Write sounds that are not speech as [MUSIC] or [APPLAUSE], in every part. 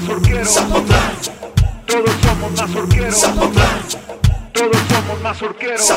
mazorqueros. Todos somos mazorqueros. Todos somos mazorqueros.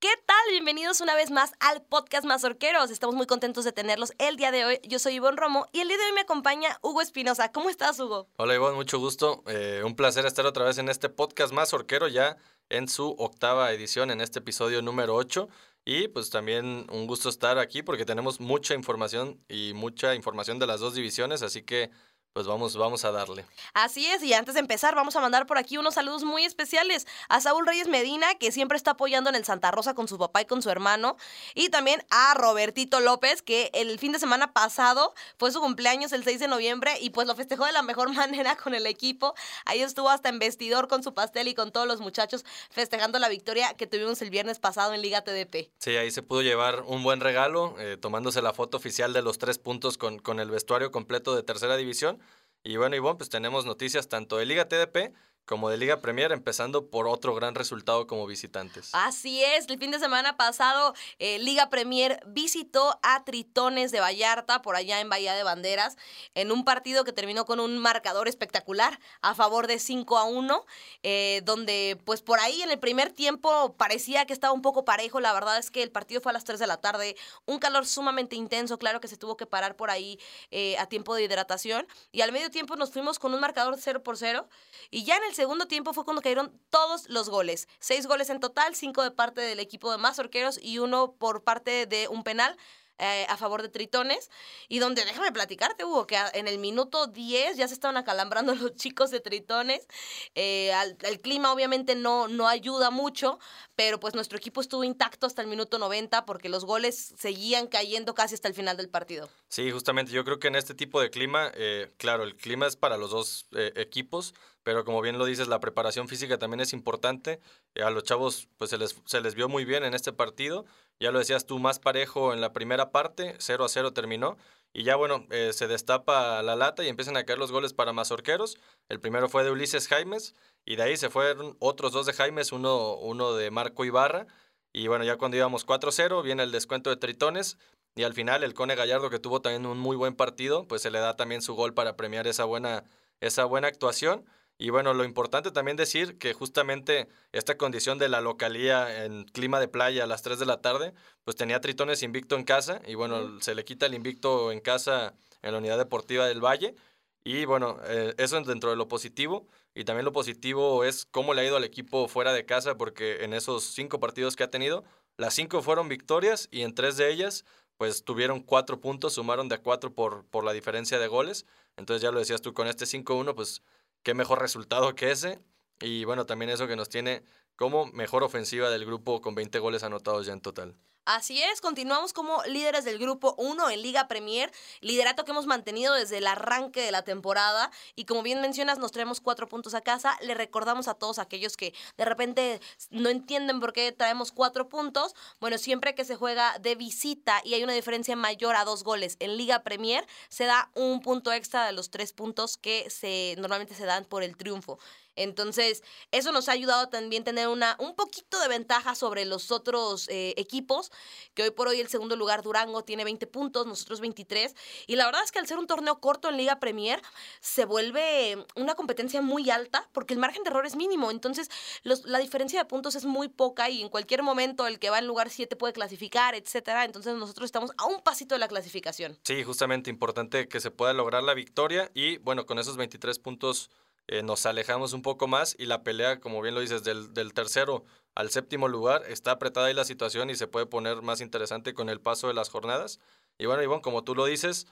¿Qué tal? Bienvenidos una vez más al podcast Mazorqueros. Estamos muy contentos de tenerlos el día de hoy. Yo soy Ivonne Romo y el día de hoy me acompaña Hugo Espinosa. ¿Cómo estás, Hugo? Hola Ivonne, mucho gusto. Eh, un placer estar otra vez en este podcast Mazorquero ya en su octava edición, en este episodio número 8. Y pues también un gusto estar aquí porque tenemos mucha información y mucha información de las dos divisiones, así que pues vamos, vamos a darle. Así es, y antes de empezar, vamos a mandar por aquí unos saludos muy especiales a Saúl Reyes Medina, que siempre está apoyando en el Santa Rosa con su papá y con su hermano, y también a Robertito López, que el fin de semana pasado fue su cumpleaños el 6 de noviembre y pues lo festejó de la mejor [LAUGHS] manera con el equipo. Ahí estuvo hasta en vestidor con su pastel y con todos los muchachos festejando la victoria que tuvimos el viernes pasado en Liga TDP. Sí, ahí se pudo llevar un buen regalo, eh, tomándose la foto oficial de los tres puntos con, con el vestuario completo de tercera división. Y bueno, Ivonne, pues tenemos noticias tanto de Liga TDP como de Liga Premier, empezando por otro gran resultado como visitantes. Así es, el fin de semana pasado eh, Liga Premier visitó a Tritones de Vallarta, por allá en Bahía de Banderas, en un partido que terminó con un marcador espectacular a favor de 5 a 1, eh, donde pues por ahí en el primer tiempo parecía que estaba un poco parejo, la verdad es que el partido fue a las 3 de la tarde, un calor sumamente intenso, claro que se tuvo que parar por ahí eh, a tiempo de hidratación, y al medio tiempo nos fuimos con un marcador 0 por 0, y ya en el segundo tiempo fue cuando cayeron todos los goles. Seis goles en total, cinco de parte del equipo de Mazorqueros y uno por parte de un penal. Eh, a favor de Tritones y donde déjame platicarte Hugo que en el minuto 10 ya se estaban acalambrando [LAUGHS] los chicos de Tritones eh, el clima obviamente no, no ayuda mucho pero pues nuestro equipo estuvo intacto hasta el minuto 90 porque los goles seguían cayendo casi hasta el final del partido Sí, justamente yo creo que en este tipo de clima eh, claro, el clima es para los dos equipos pero como bien lo dices, la preparación física también es importante. A los chavos pues se les, se les vio muy bien en este partido. Ya lo decías tú, más parejo en la primera parte, 0 a 0 terminó. Y ya bueno, eh, se destapa la lata y empiezan a caer los goles para Mazorqueros. El primero fue de Ulises Jaimes y de ahí se fueron otros dos de Jaimes, uno, uno de Marco Ibarra. Y bueno, ya cuando íbamos 4-0 viene el descuento de Tritones y al final el Cone Gallardo que tuvo también un muy buen partido, pues se le da también su gol para premiar esa buena, esa buena actuación. Y bueno, lo importante también decir que justamente esta condición de la localía en clima de playa a las 3 de la tarde, pues tenía Tritones invicto en casa y bueno, se le quita el invicto en casa en la unidad deportiva del Valle. Y bueno, eh, eso es dentro de lo positivo. Y también lo positivo es cómo le ha ido al equipo fuera de casa, porque en esos cinco partidos que ha tenido, las cinco fueron victorias y en tres de ellas, pues tuvieron cuatro puntos, sumaron de a cuatro por, por la diferencia de goles. Entonces ya lo decías tú, con este 5-1, pues qué mejor resultado que ese. Y bueno, también eso que nos tiene como mejor ofensiva del grupo con 20 goles anotados ya en total. Así es, continuamos como líderes del grupo 1 en Liga Premier, liderato que hemos mantenido desde el arranque de la temporada y como bien mencionas nos traemos cuatro puntos a casa, le recordamos a todos aquellos que de repente no entienden por qué traemos cuatro puntos, bueno, siempre que se juega de visita y hay una diferencia mayor a dos goles en Liga Premier, se da un punto extra de los tres puntos que se normalmente se dan por el triunfo. Entonces, eso nos ha ayudado también a tener una, un poquito de ventaja sobre los otros eh, equipos, que hoy por hoy el segundo lugar Durango tiene 20 puntos, nosotros 23. Y la verdad es que al ser un torneo corto en Liga Premier, se vuelve una competencia muy alta porque el margen de error es mínimo. Entonces, la diferencia de puntos es muy poca y en cualquier momento el que va en lugar 7 puede clasificar, etcétera. Entonces, nosotros estamos a un pasito de la clasificación. Sí, justamente importante que se pueda lograr la victoria y bueno, con esos 23 puntos eh, nos alejamos un poco más y la pelea, como bien lo dices, del, tercero al séptimo lugar, está apretada ahí la situación y se puede poner más interesante con el paso de las jornadas. Y bueno, Ivonne, como tú lo dices,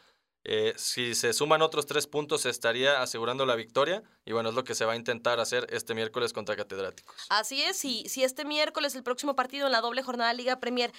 eh, si se suman otros tres puntos, se estaría asegurando la victoria. Y bueno, es lo que se va a intentar hacer este miércoles contra Catedráticos. Así es, y si este miércoles, el próximo partido en la doble jornada Liga Premier,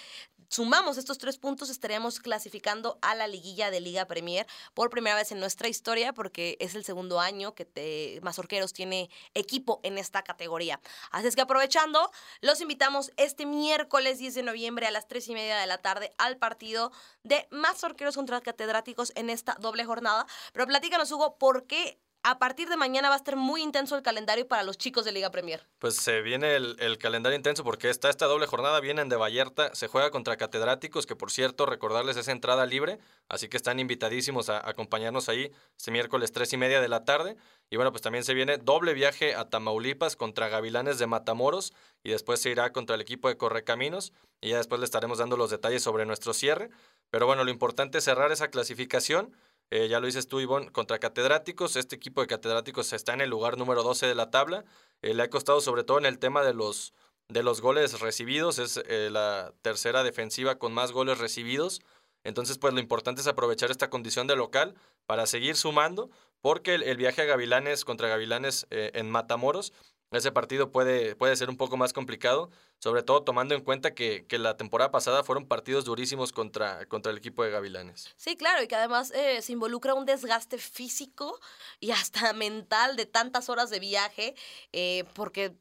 sumamos estos tres puntos, estaríamos clasificando a la liguilla de Liga Premier por primera vez en nuestra historia, porque es el segundo año que te, Mazorqueros tiene equipo en esta categoría. Así es que aprovechando, los invitamos este miércoles 10 de noviembre a las tres y media de la tarde al partido de Mazorqueros contra Catedráticos en esta doble jornada. Pero platícanos, Hugo, ¿por qué a partir de mañana va a estar muy intenso el calendario para los chicos de Liga Premier. Pues se viene el, el calendario intenso porque está esta doble jornada, vienen de Vallarta, se juega contra catedráticos, que por cierto, recordarles esa entrada libre, así que están invitadísimos a acompañarnos ahí este miércoles tres y media de la tarde. Y bueno, pues también se viene doble viaje a Tamaulipas contra Gavilanes de Matamoros y después se irá contra el equipo de Correcaminos y ya después le estaremos dando los detalles sobre nuestro cierre. Pero bueno, lo importante es cerrar esa clasificación eh, ya lo dices tú, Ivonne, contra catedráticos. Este equipo de catedráticos está en el lugar número 12 de la tabla. Eh, le ha costado sobre todo en el tema de los, de los goles recibidos. Es eh, la tercera defensiva con más goles recibidos. Entonces, pues lo importante es aprovechar esta condición de local para seguir sumando, porque el, el viaje a Gavilanes contra Gavilanes en Matamoros ese partido puede, puede ser un poco más complicado, sobre todo tomando en cuenta que, que, la temporada pasada fueron partidos durísimos contra, contra el equipo de Gavilanes. Sí, claro, y que además eh, se involucra un desgaste físico y hasta [LAUGHS] mental de tantas horas de viaje, eh, porque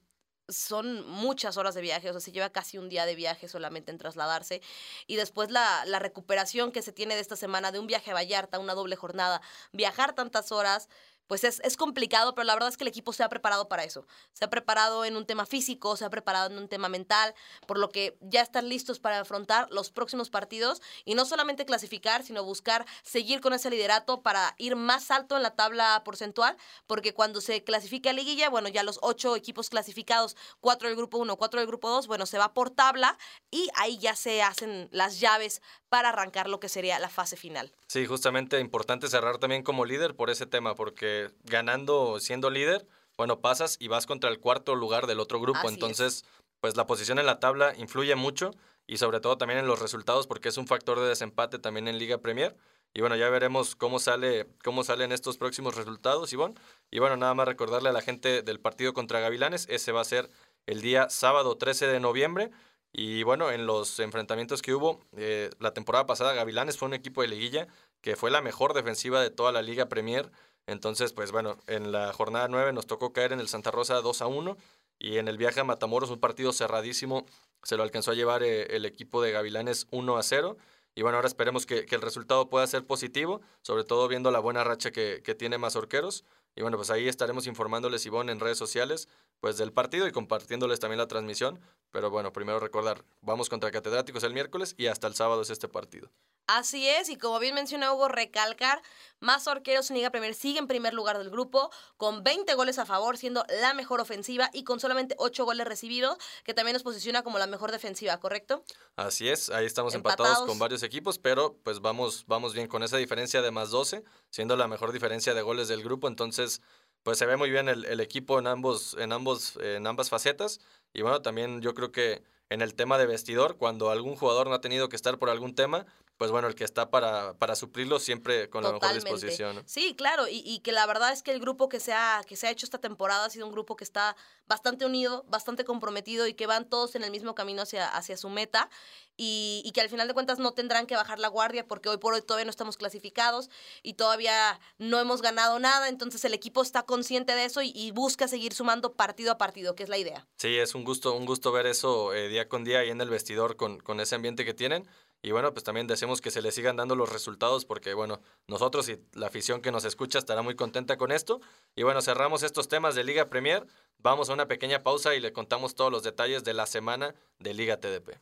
son muchas horas de viaje, o sea, se lleva casi un día de viaje solamente en trasladarse. Y después la, la recuperación que se tiene de esta semana de un viaje a Vallarta, una doble jornada, viajar tantas horas, pues es, es, complicado, pero la verdad es que el equipo se ha preparado para eso. Se ha preparado en un tema físico, se ha preparado en un tema mental, por lo que ya están listos para afrontar los próximos partidos y no solamente clasificar, sino buscar seguir con ese liderato para ir más alto en la tabla porcentual, porque cuando se clasifica a liguilla, bueno, ya los ocho equipos clasificados, cuatro del grupo uno, cuatro del grupo dos, bueno, se va por tabla y ahí ya se hacen las llaves para arrancar lo que sería la fase final. Sí, justamente importante cerrar también como líder por ese tema, porque ganando siendo líder, bueno, pasas y vas contra el cuarto lugar del otro grupo. Así Entonces, es. pues la posición en la tabla influye mucho y sobre todo también en los resultados porque es un factor de desempate también en Liga Premier. Y bueno, ya veremos cómo sale cómo salen estos próximos resultados, Ivonne. Y bueno, nada más recordarle a la gente del partido contra Gavilanes, ese va a ser el día sábado 13 de noviembre. Y bueno, en los enfrentamientos que hubo, eh, la temporada pasada Gavilanes fue un equipo de liguilla que fue la mejor defensiva de toda la Liga Premier entonces, pues bueno, en la jornada 9 nos tocó caer en el Santa Rosa 2 a 1 y en el viaje a Matamoros, un partido cerradísimo, se lo alcanzó a llevar eh, el equipo de Gavilanes 1 a 0. Y bueno, ahora esperemos que, que, el resultado pueda ser positivo, sobre todo viendo la buena racha que, que tiene Mazorqueros. Y bueno, pues ahí estaremos informándoles, Ivonne, en redes sociales, pues del partido y compartiéndoles también la transmisión. Pero bueno, primero recordar, vamos contra Catedráticos el miércoles y hasta el sábado es este partido. Así es, y como bien menciona Hugo, recalcar, más Orqueros en Liga Premier sigue en primer lugar del grupo, con 20 goles a favor, siendo la mejor ofensiva y con solamente 8 goles recibidos, que también nos posiciona como la mejor defensiva, ¿correcto? Así es, ahí estamos empatados, empatados con varios equipos, pero pues vamos, vamos bien con esa diferencia de más 12, siendo la mejor diferencia de goles del grupo, entonces pues se ve muy bien el, el equipo en ambos, en ambos, en ambas facetas, y bueno, también yo creo que en el tema de vestidor, cuando algún jugador no ha tenido que estar por algún tema, pues bueno, el que está para, para suplirlo siempre con Totalmente. la mejor disposición. ¿no? Sí, claro, y, y, que la verdad es que el grupo que se, ha, que se ha hecho esta temporada ha sido un grupo que está bastante unido, bastante comprometido y que van todos en el mismo camino hacia, hacia su meta y, y, que al final de cuentas no tendrán que bajar la guardia porque hoy por hoy todavía no estamos clasificados y todavía no hemos ganado nada, entonces el equipo está consciente de eso y, y busca seguir sumando partido a partido, que es la idea. Sí, es un gusto, un gusto ver eso eh, día con día ahí en el vestidor con, con ese ambiente que tienen. Y bueno, pues también deseamos que se le sigan dando los resultados porque, bueno, nosotros y la afición que nos escucha estará muy contenta con esto. Y bueno, cerramos estos temas de Liga Premier. Vamos a una pequeña pausa y le contamos todos los detalles de la semana de Liga TDP.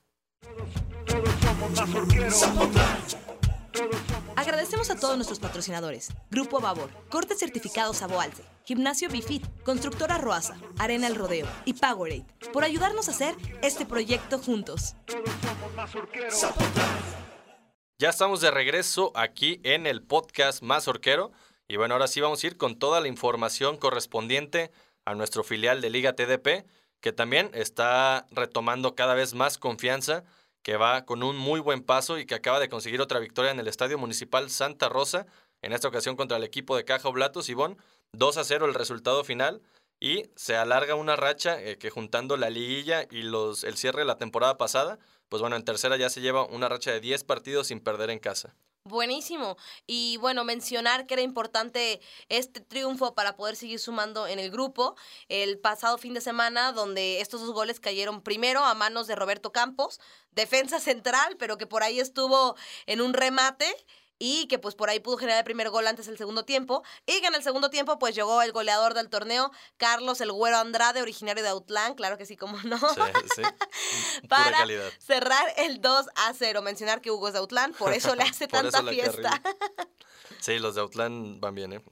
Agradecemos a todos nuestros patrocinadores. Grupo Babor, Corte Certificado Saboalce, Gimnasio Bifit, Constructora Roasa, Arena El Rodeo y Powerade por ayudarnos a hacer este proyecto juntos. Ya estamos de regreso aquí en el podcast Más Orquero. Y bueno, ahora sí vamos a ir con toda la información correspondiente a nuestro filial de Liga TDP, que también está retomando cada vez más confianza que va con un muy buen paso y que acaba de conseguir otra victoria en el Estadio Municipal Santa Rosa, en esta ocasión contra el equipo de Caja Oblatos Ibón, 2 a 0 el resultado final y se alarga una racha eh, que juntando la liguilla y los, el cierre de la temporada pasada, pues bueno, en tercera ya se lleva una racha de 10 partidos sin perder en casa. Buenísimo. Y bueno, mencionar que era importante este triunfo para poder seguir sumando en el grupo. El pasado fin de semana, donde estos dos goles cayeron primero a manos de Roberto Campos, defensa central, pero que por ahí estuvo en un remate y que pues por ahí pudo generar el primer gol antes del segundo tiempo y que en el segundo tiempo pues llegó el goleador del torneo, Carlos el Güero Andrade, originario de Outland, claro que sí, como no. Sí, sí. [LAUGHS] Para calidad. cerrar el 2 a 0. Mencionar que Hugo es de Outland, por eso le [LAUGHS] hace tanta fiesta. [LAUGHS] Sí, los de Outland van bien, ¿eh?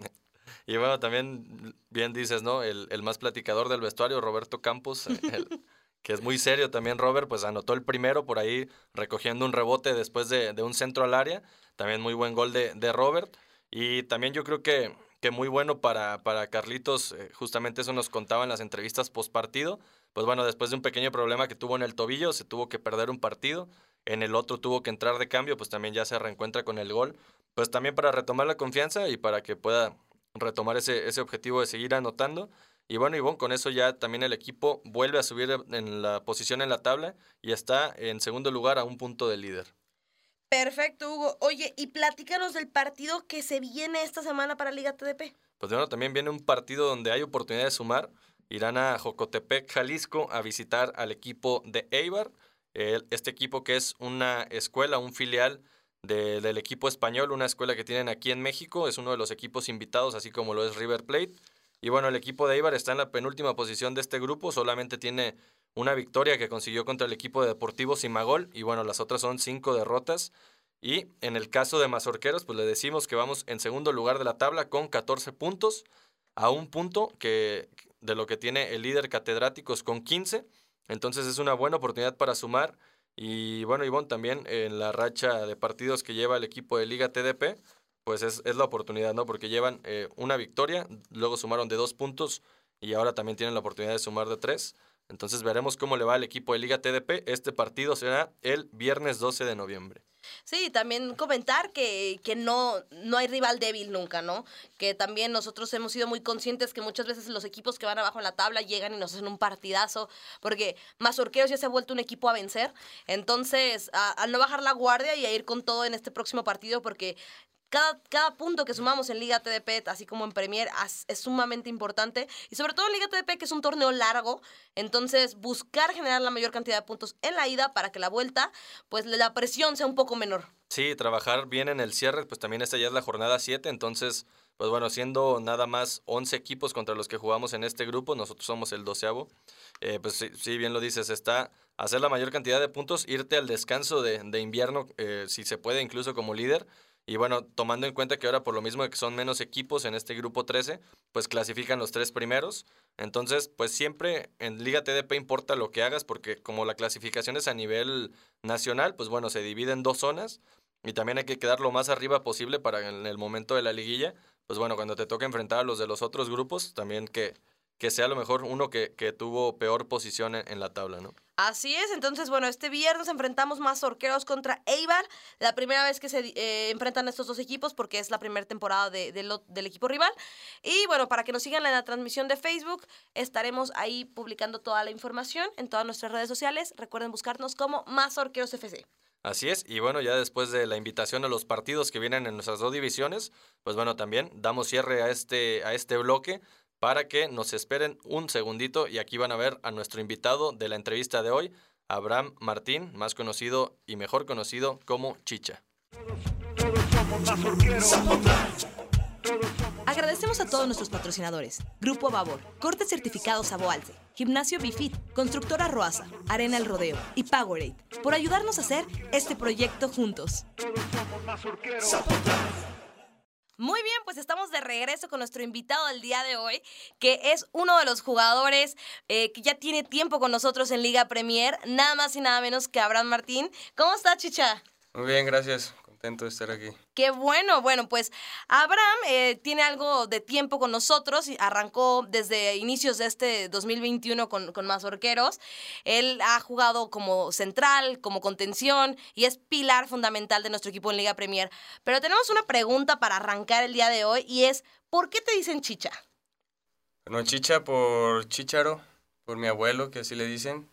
Y bueno, también bien dices, ¿no? El, el más platicador del vestuario, Roberto Campos, eh, el- que es muy serio también, Robert, pues anotó el primero por ahí recogiendo un rebote después de, de un centro al área. También muy buen gol de, de Robert. Y también yo creo que, que muy bueno para, para Carlitos, eh, justamente eso nos contaba en las entrevistas post partido. Pues bueno, después de un pequeño problema que tuvo en el tobillo, se tuvo que perder un partido. En el otro tuvo que entrar de cambio, pues también ya se reencuentra con el gol. Pues también para retomar la confianza y para que pueda retomar ese, ese objetivo de seguir anotando. Y bueno, Ivonne, con eso ya también el equipo vuelve a subir en la posición en la tabla y está en segundo lugar a un punto de líder. Perfecto, Hugo. Oye, y platícanos del partido que se viene esta semana para Liga TDP. Pues bueno, también viene un partido donde hay oportunidad de sumar. Irán a Jocotepec, Jalisco, a visitar al equipo de Eibar. Este equipo que es una escuela, un filial de- del equipo español, una escuela que tienen aquí en México. Es uno de los equipos invitados, así como lo es River Plate. Y bueno, el equipo de Eibar está en la penúltima posición de este grupo. Solamente tiene una victoria que consiguió contra el equipo de Deportivo Simagol. Y bueno, las otras son cinco derrotas. Y en el caso de Mazorqueros, pues le decimos que vamos en segundo lugar de la tabla con 14 puntos, a un punto que, de lo que tiene el líder catedráticos con 15. Entonces es una buena oportunidad para sumar. Y bueno, Ivonne, también en la racha de partidos que lleva el equipo de Liga TDP, pues es, es la oportunidad, ¿no? Porque llevan eh, una victoria, luego sumaron de dos puntos y ahora también tienen la oportunidad de sumar de tres. Entonces veremos cómo le va al equipo de Liga TDP. Este partido será el viernes 12 de noviembre. Sí, también comentar que, que no, no hay rival débil nunca, ¿no? Que también nosotros hemos sido muy conscientes que muchas veces los equipos que van abajo en la tabla llegan y nos hacen un partidazo, porque Mazorqueros ya se ha vuelto un equipo a vencer. Entonces, al no bajar la guardia y a ir con todo en este próximo partido, porque cada, cada punto que sumamos en Liga TDP, así como en Premier, es sumamente importante. Y sobre todo en Liga TDP, que es un torneo largo. Entonces, buscar generar la mayor cantidad de puntos en la ida para que la vuelta, pues la presión sea un poco menor. Sí, trabajar bien en el cierre, pues también esta ya es la jornada 7, entonces, pues bueno, siendo nada más 11 equipos contra los que jugamos en este grupo, nosotros somos el doceavo, eh, pues sí, sí, bien lo dices, está hacer la mayor cantidad de puntos, irte al descanso de, de invierno, eh, si se puede, incluso como líder, y bueno, tomando en cuenta que ahora por lo mismo que son menos equipos en este grupo 13, pues clasifican los tres primeros. Entonces, pues siempre en Liga TDP importa lo que hagas porque como la clasificación es a nivel nacional, pues bueno, se divide en dos zonas y también hay que quedar lo más arriba posible para en el momento de la liguilla, pues bueno, cuando te toque enfrentar a los de los otros grupos, también que, que sea a lo mejor uno que, que tuvo peor posición en, en la tabla, ¿no? Así es, entonces, bueno, este viernes enfrentamos más Orqueros contra Eibar, la primera vez que se eh, enfrentan estos dos equipos porque es la primera temporada de- de lo- del equipo rival. Y bueno, para que nos sigan en la transmisión de Facebook, estaremos ahí publicando toda la información en todas nuestras redes sociales. Recuerden buscarnos como Más Orqueros FC. Así es, y bueno, ya después de la invitación a los partidos que vienen en nuestras dos divisiones, pues bueno, también damos cierre a este, a este bloque para que nos esperen un segundito y aquí van a ver a nuestro invitado de la entrevista de hoy, Abraham Martín, más conocido y mejor conocido como Chicha. Agradecemos a todos nuestros patrocinadores. Grupo Babor, Cortes Certificados Aboalce, Gimnasio Bifit, Constructora Roasa, Arena El Rodeo y Powerade por ayudarnos a hacer este proyecto juntos. Todos somos. Muy bien, pues estamos de regreso con nuestro invitado del día de hoy, que es uno de los jugadores eh, que ya tiene tiempo con nosotros en Liga Premier, nada más y nada menos que Abraham Martín. ¿Cómo está, Chicha? Muy bien, gracias. Contento de estar aquí. Qué bueno, bueno, pues Abraham eh, tiene algo de tiempo con nosotros y arrancó desde inicios de este 2021 con, con Mazorqueros. Él ha jugado como central, como contención y es pilar fundamental de nuestro equipo en Liga Premier. Pero tenemos una pregunta para arrancar el día de hoy y es, ¿por qué te dicen chicha? Bueno, chicha por chicharo, por mi abuelo, que así le dicen.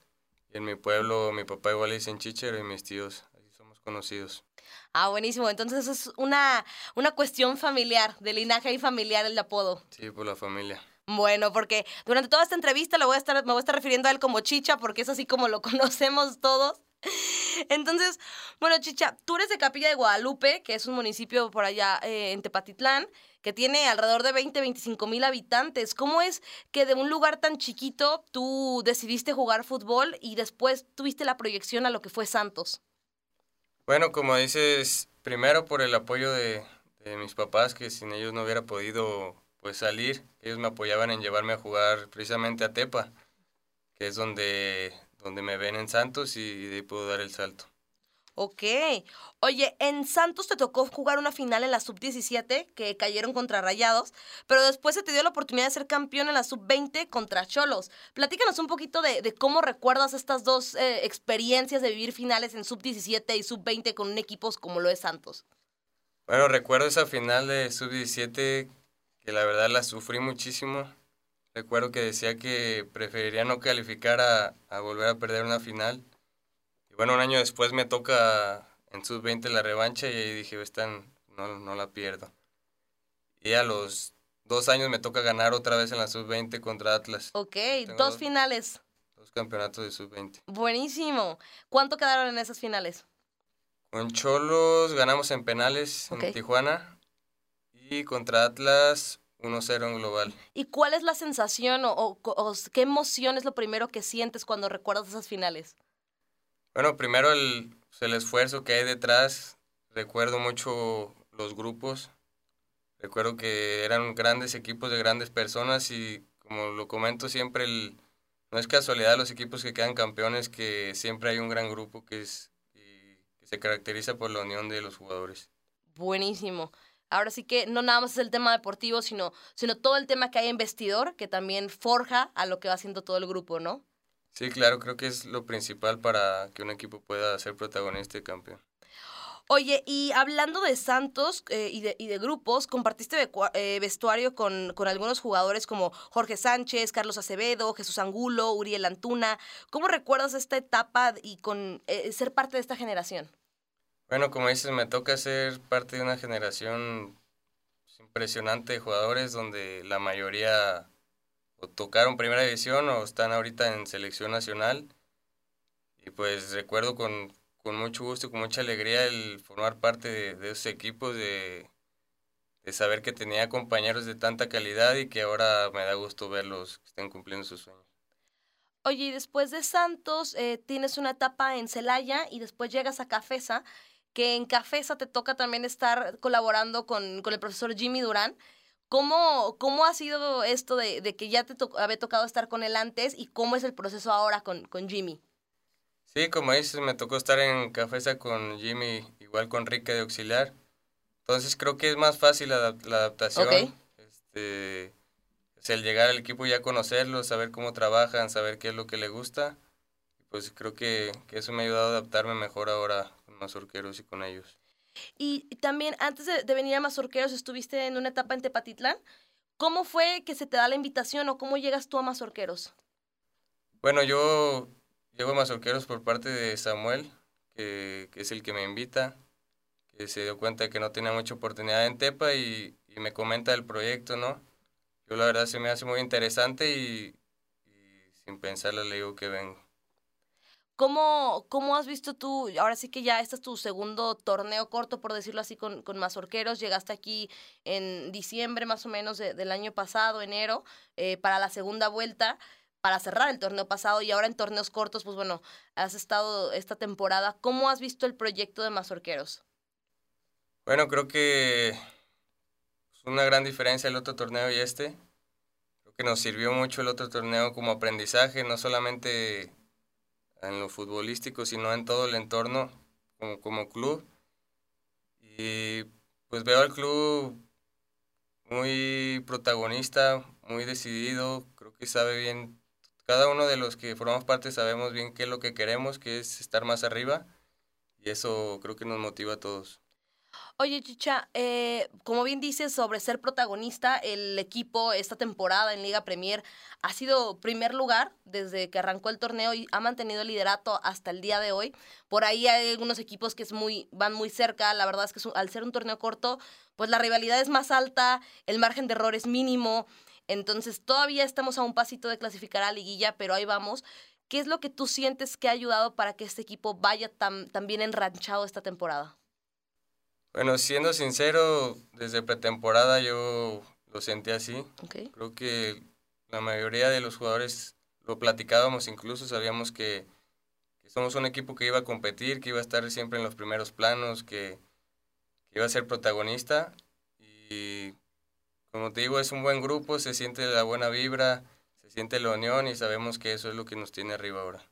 Y en mi pueblo, mi papá igual le dicen chicharo y mis tíos, conocidos. Ah, buenísimo. Entonces es una, una cuestión familiar, de linaje y familiar el apodo. Sí, por la familia. Bueno, porque durante toda esta entrevista lo voy a estar, me voy a estar refiriendo a él como Chicha, porque es así como lo [LAUGHS] conocemos todos. Entonces, bueno, Chicha, tú eres de Capilla de Guadalupe, que es un municipio por allá eh, en Tepatitlán, que tiene alrededor de 20, 25 mil habitantes. ¿Cómo es que de un lugar tan chiquito tú decidiste jugar fútbol y después tuviste la proyección a lo que fue Santos? Bueno, como dices, primero por el apoyo de, mis papás, que sin ellos no hubiera podido pues salir. Ellos me apoyaban en llevarme a jugar precisamente a Tepa, que es donde, donde me ven en Santos y de ahí puedo dar el salto. Ok. Oye, en Santos te tocó jugar una final en la sub-17 que cayeron contra Rayados, pero después se te dio la oportunidad de ser campeón en la sub-20 contra Cholos. Platícanos un poquito de, de cómo recuerdas estas dos eh, experiencias de vivir finales en sub-17 y sub-20 con un equipo como lo es Santos. Bueno, recuerdo esa final de sub-17 que la verdad la sufrí muchísimo. Recuerdo que decía que preferiría no calificar a, a volver a perder una final. Y bueno, un año después me toca en sub-20 la revancha y ahí dije, esta no, no la pierdo. Y a los dos años me toca ganar otra vez en la sub-20 contra Atlas. Ok, dos dos. finales. Dos campeonatos de sub-20. Buenísimo. ¿Cuánto quedaron en esas finales? Con Cholos ganamos en penales en Tijuana. Y contra Atlas 1-0 en global. ¿Y cuál es la sensación o, o- o qué emoción es lo primero que sientes cuando recuerdas esas finales? Bueno, primero el, pues, el esfuerzo que hay detrás. Recuerdo mucho los grupos. Recuerdo que eran grandes equipos de grandes personas y como lo comento siempre, el, no es casualidad los equipos que quedan campeones que siempre hay un gran grupo que, es, que se caracteriza por la unión de los jugadores. Buenísimo. Ahora sí que no nada más es el tema deportivo, sino, sino todo el tema que hay en vestidor, que también forja a lo que va haciendo todo el grupo, ¿no? Sí, claro, creo que es lo principal para que un equipo pueda ser protagonista y campeón. Oye, y hablando de Santos eh, y, de, y de grupos, compartiste eh, vestuario con, con algunos jugadores como Jorge Sánchez, Carlos Acevedo, Jesús Angulo, Uriel Antuna. ¿Cómo recuerdas esta etapa y con eh, ser parte de esta generación? Bueno, como dices, me toca ser parte de una generación impresionante de jugadores donde la mayoría tocaron primera división o están ahorita en selección nacional. Y pues recuerdo con, con mucho gusto y con mucha alegría el formar parte de, de esos equipos, de, de saber que tenía compañeros de tanta calidad y que ahora me da gusto verlos que estén cumpliendo sus sueños. Oye, y después de Santos eh, tienes una etapa en Celaya y después llegas a Cafesa, que en Cafesa te toca también estar colaborando con, con el profesor Jimmy Durán. ¿Cómo, cómo ha sido esto de, de que ya te to- había tocado estar con él antes y cómo es el proceso ahora con, con Jimmy? Sí, como dices, me tocó estar en Cafesa con Jimmy, igual con Rica de auxiliar. Entonces creo que es más fácil la, la adaptación. Ok. Este, sea, el llegar al equipo ya conocerlos, saber cómo trabajan, saber qué es lo que le gusta. Pues creo que, que eso me ha ayudado a adaptarme mejor ahora con más orqueros y con ellos. Y también antes de, venir a Mazorqueros estuviste en una etapa en Tepatitlán. ¿Cómo fue que se te da la invitación o cómo llegas tú a Mazorqueros? Bueno, yo llego a Mazorqueros por parte de Samuel, que, es el que me invita, que se dio cuenta que no tenía mucha oportunidad en Tepa y, me comenta del proyecto, ¿no? Yo la verdad se me hace muy interesante y, y sin pensarlo le digo que vengo. ¿Cómo, ¿Cómo has visto tú? Ahora sí que ya este es tu segundo torneo corto, por decirlo así, con, con Mazorqueros. Llegaste aquí en diciembre más o menos de- del año pasado, enero, eh, para la segunda vuelta, para cerrar el torneo pasado y ahora en torneos cortos, pues bueno, has estado esta temporada. ¿Cómo has visto el proyecto de Mazorqueros? Bueno, creo que es una gran diferencia el otro torneo y este. Creo que nos sirvió mucho el otro torneo como aprendizaje, no solamente en lo futbolístico, sino en todo el entorno como, club. Y pues veo al club muy protagonista, muy decidido, creo que sabe bien, cada uno de los que formamos parte sabemos bien qué es lo que queremos, que es estar más arriba, y eso creo que nos motiva a todos. Oye, Chicha, eh, como bien dices sobre ser protagonista, el equipo esta temporada en Liga Premier ha sido primer lugar desde que arrancó el torneo y ha mantenido el liderato hasta el día de hoy. Por ahí hay algunos equipos que es muy, van muy cerca. La verdad es que al ser un torneo corto, pues la rivalidad es más alta, el margen de error es mínimo. Entonces todavía estamos a un pasito de clasificar a la liguilla, pero ahí vamos. ¿qué es lo que tú sientes que ha ayudado para que este equipo vaya tan, tan bien enranchado esta temporada? Bueno, siendo sincero, desde pretemporada yo lo sentí así. Okay. Creo que la mayoría de los jugadores lo platicábamos incluso, sabíamos que, que somos un equipo que iba a competir, que iba a estar siempre en los primeros planos, que, que iba a ser protagonista. Y como te digo, es un buen grupo, se siente la buena vibra, se siente la unión y sabemos que eso es lo que nos tiene arriba ahora.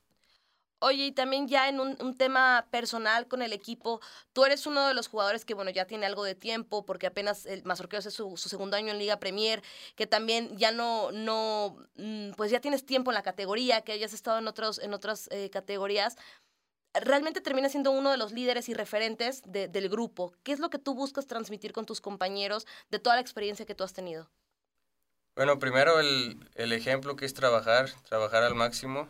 Oye, y también ya en un, tema personal con el equipo, tú eres uno de los jugadores que, bueno, ya tiene algo de tiempo, porque apenas el Mazorqueros es su, segundo año en Liga Premier, que también ya no, no, mm, pues ya tienes tiempo en la categoría, que hayas estado en, otros, en otras eh, categorías. Realmente termina siendo uno de los líderes y referentes de, del grupo. ¿Qué es lo que tú buscas transmitir con tus compañeros de toda la experiencia que tú has tenido? Bueno, primero el, el ejemplo que es trabajar, trabajar al máximo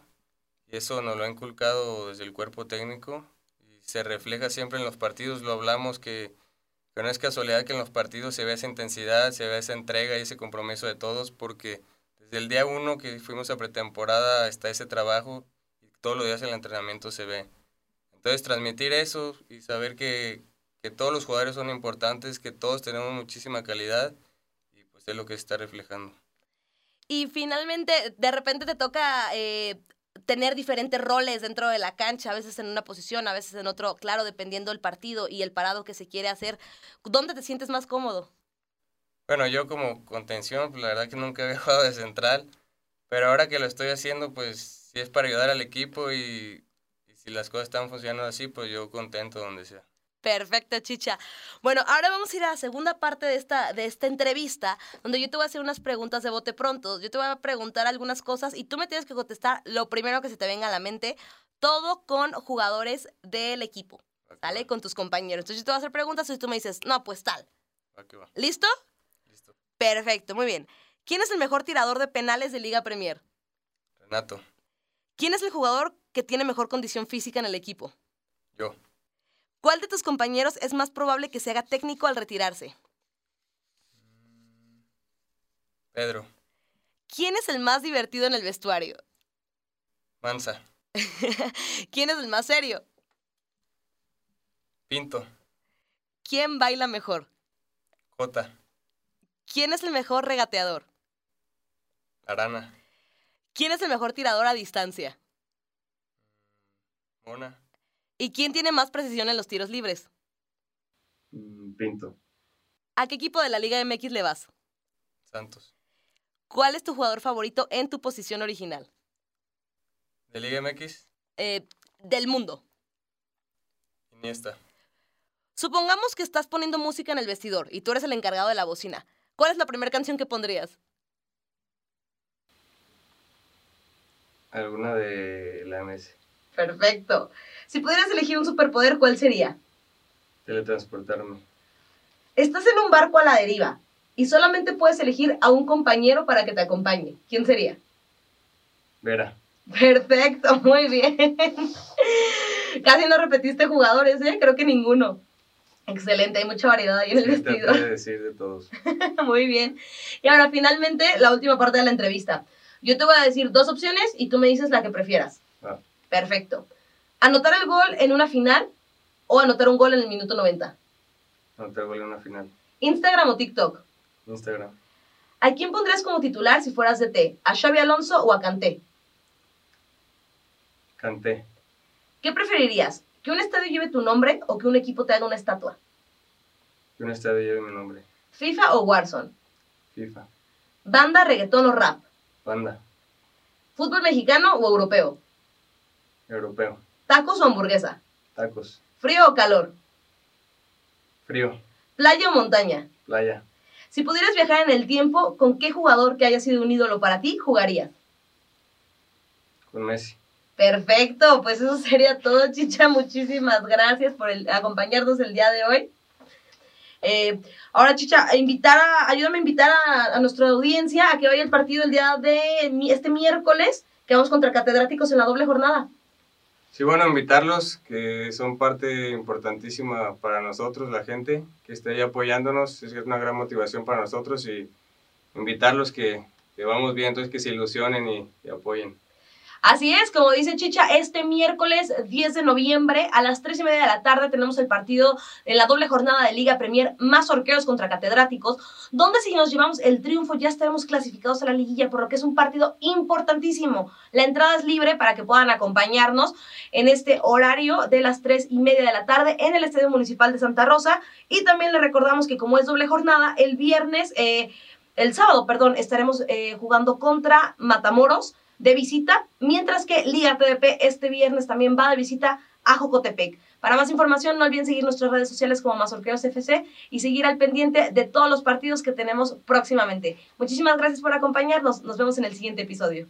eso nos lo ha inculcado desde el cuerpo técnico y se refleja siempre en los partidos, lo hablamos que, que no es casualidad que en los partidos se vea esa intensidad, se vea esa entrega y ese compromiso de todos, porque desde el día uno que fuimos a pretemporada está ese trabajo y todos los días el entrenamiento se ve. Entonces transmitir eso y saber que, que todos los jugadores son importantes, que todos tenemos muchísima calidad y pues es lo que está reflejando. Y finalmente, de repente te toca eh, tener diferentes roles dentro de la cancha, a veces en una posición, a veces en otro, claro, dependiendo del partido y el parado que se quiere hacer. ¿Dónde te sientes más cómodo? Bueno, yo como contención, pues la verdad que nunca había [LAUGHS] jugado de central, pero ahora que lo estoy haciendo, pues si es para ayudar al equipo y si las cosas están funcionando así, pues yo contento donde sea. Perfecto, Chicha. Bueno, ahora vamos a ir a la segunda parte de esta, de esta entrevista, donde yo te voy a hacer unas preguntas de bote pronto. Yo te voy a preguntar algunas cosas y tú me tienes que contestar lo primero que se te venga a la mente, todo con jugadores del equipo, ¿sale? Con tus compañeros. Entonces yo te voy a hacer preguntas y tú me dices, no, pues tal. Va. ¿Listo? Listo. Perfecto, muy bien. ¿Quién es el mejor tirador de penales de Liga Premier? Renato. ¿Quién es el jugador que tiene mejor condición física en el equipo? Yo. ¿Cuál de tus compañeros es más probable que se haga técnico al retirarse? Pedro. ¿Quién es el más divertido en el vestuario? Mansa. [LAUGHS] ¿Quién es el más serio? Pinto. ¿Quién baila mejor? Jota. ¿Quién es el mejor regateador? Arana. ¿Quién es el mejor tirador a distancia? Mona. ¿Y quién tiene más precisión en los tiros libres? Mm, Pinto. ¿A qué equipo de la Liga MX le vas? Santos. ¿Cuál es tu jugador favorito en tu posición original? ¿De Liga MX? Eh, del mundo. Iniesta. Supongamos que estás poniendo música en el vestidor y tú eres el encargado de la bocina. ¿Cuál es la primera canción que pondrías? Alguna de la MS. Perfecto. Si pudieras elegir un superpoder, ¿cuál sería? Teletransportarme. Estás en un barco a la deriva y solamente puedes elegir a un compañero para que te acompañe. ¿Quién sería? Vera. Perfecto, [LAUGHS] muy bien. Casi no repetiste jugadores, ¿eh? Creo que ninguno. Excelente, hay mucha variedad ahí en el Sí, vestido. de decir de todos. [LAUGHS] Muy bien. Y ahora, finalmente, la última parte de la entrevista. Yo te voy a decir dos opciones y tú me dices la que prefieras. Perfecto. ¿Anotar el gol en una final o anotar un gol en el minuto 90? Anotar gol en una final. ¿Instagram o TikTok? Instagram. ¿A quién pondrías como titular si fueras DT? ¿A Xavi Alonso o a Kanté? Canté. ¿Qué preferirías? ¿Que un estadio lleve tu nombre o que un equipo te haga una estatua? Que un estadio lleve mi nombre. ¿FIFA o Warzone? FIFA. ¿Banda, reggaetón o rap? Banda. ¿Fútbol mexicano o europeo? Europeo. ¿Tacos o hamburguesa? Tacos. ¿Frío o calor? Frío. ¿Playa o montaña? Playa. Si pudieras viajar en el tiempo, ¿con qué jugador que haya sido un ídolo para ti jugarías? Con Messi. Perfecto, pues eso sería todo, Chicha. Muchísimas gracias por el- acompañarnos el día de hoy. Eh, ahora, Chicha, invitar a- ayúdame a invitar a, a nuestra audiencia a que vaya al partido el día de este miércoles, que vamos contra catedráticos en la doble jornada. Sí, bueno, invitarlos, que son parte importantísima para nosotros, la gente que esté ahí apoyándonos, es una gran motivación para nosotros y invitarlos que, que vamos bien, entonces que se ilusionen y, y apoyen. Así es, como dice Chicha, este miércoles 10 de noviembre a las 3 y media de la tarde tenemos el partido en la doble jornada de Liga Premier más orqueros contra catedráticos, donde si nos llevamos el triunfo ya estaremos clasificados a la liguilla, por lo que es un partido importantísimo. La entrada es libre para que puedan acompañarnos en este horario de las 3 y media de la tarde en el Estadio Municipal de Santa Rosa. Y también le recordamos que como es doble jornada, el viernes, eh, el sábado, perdón, estaremos eh, jugando contra Matamoros de visita, mientras que Liga TDP este viernes también va de visita a Jocotepec. Para más información, no olviden seguir nuestras redes sociales como Mazorqueros FC y seguir al pendiente de todos los partidos que tenemos próximamente. Muchísimas gracias por acompañarnos. Nos vemos en el siguiente episodio.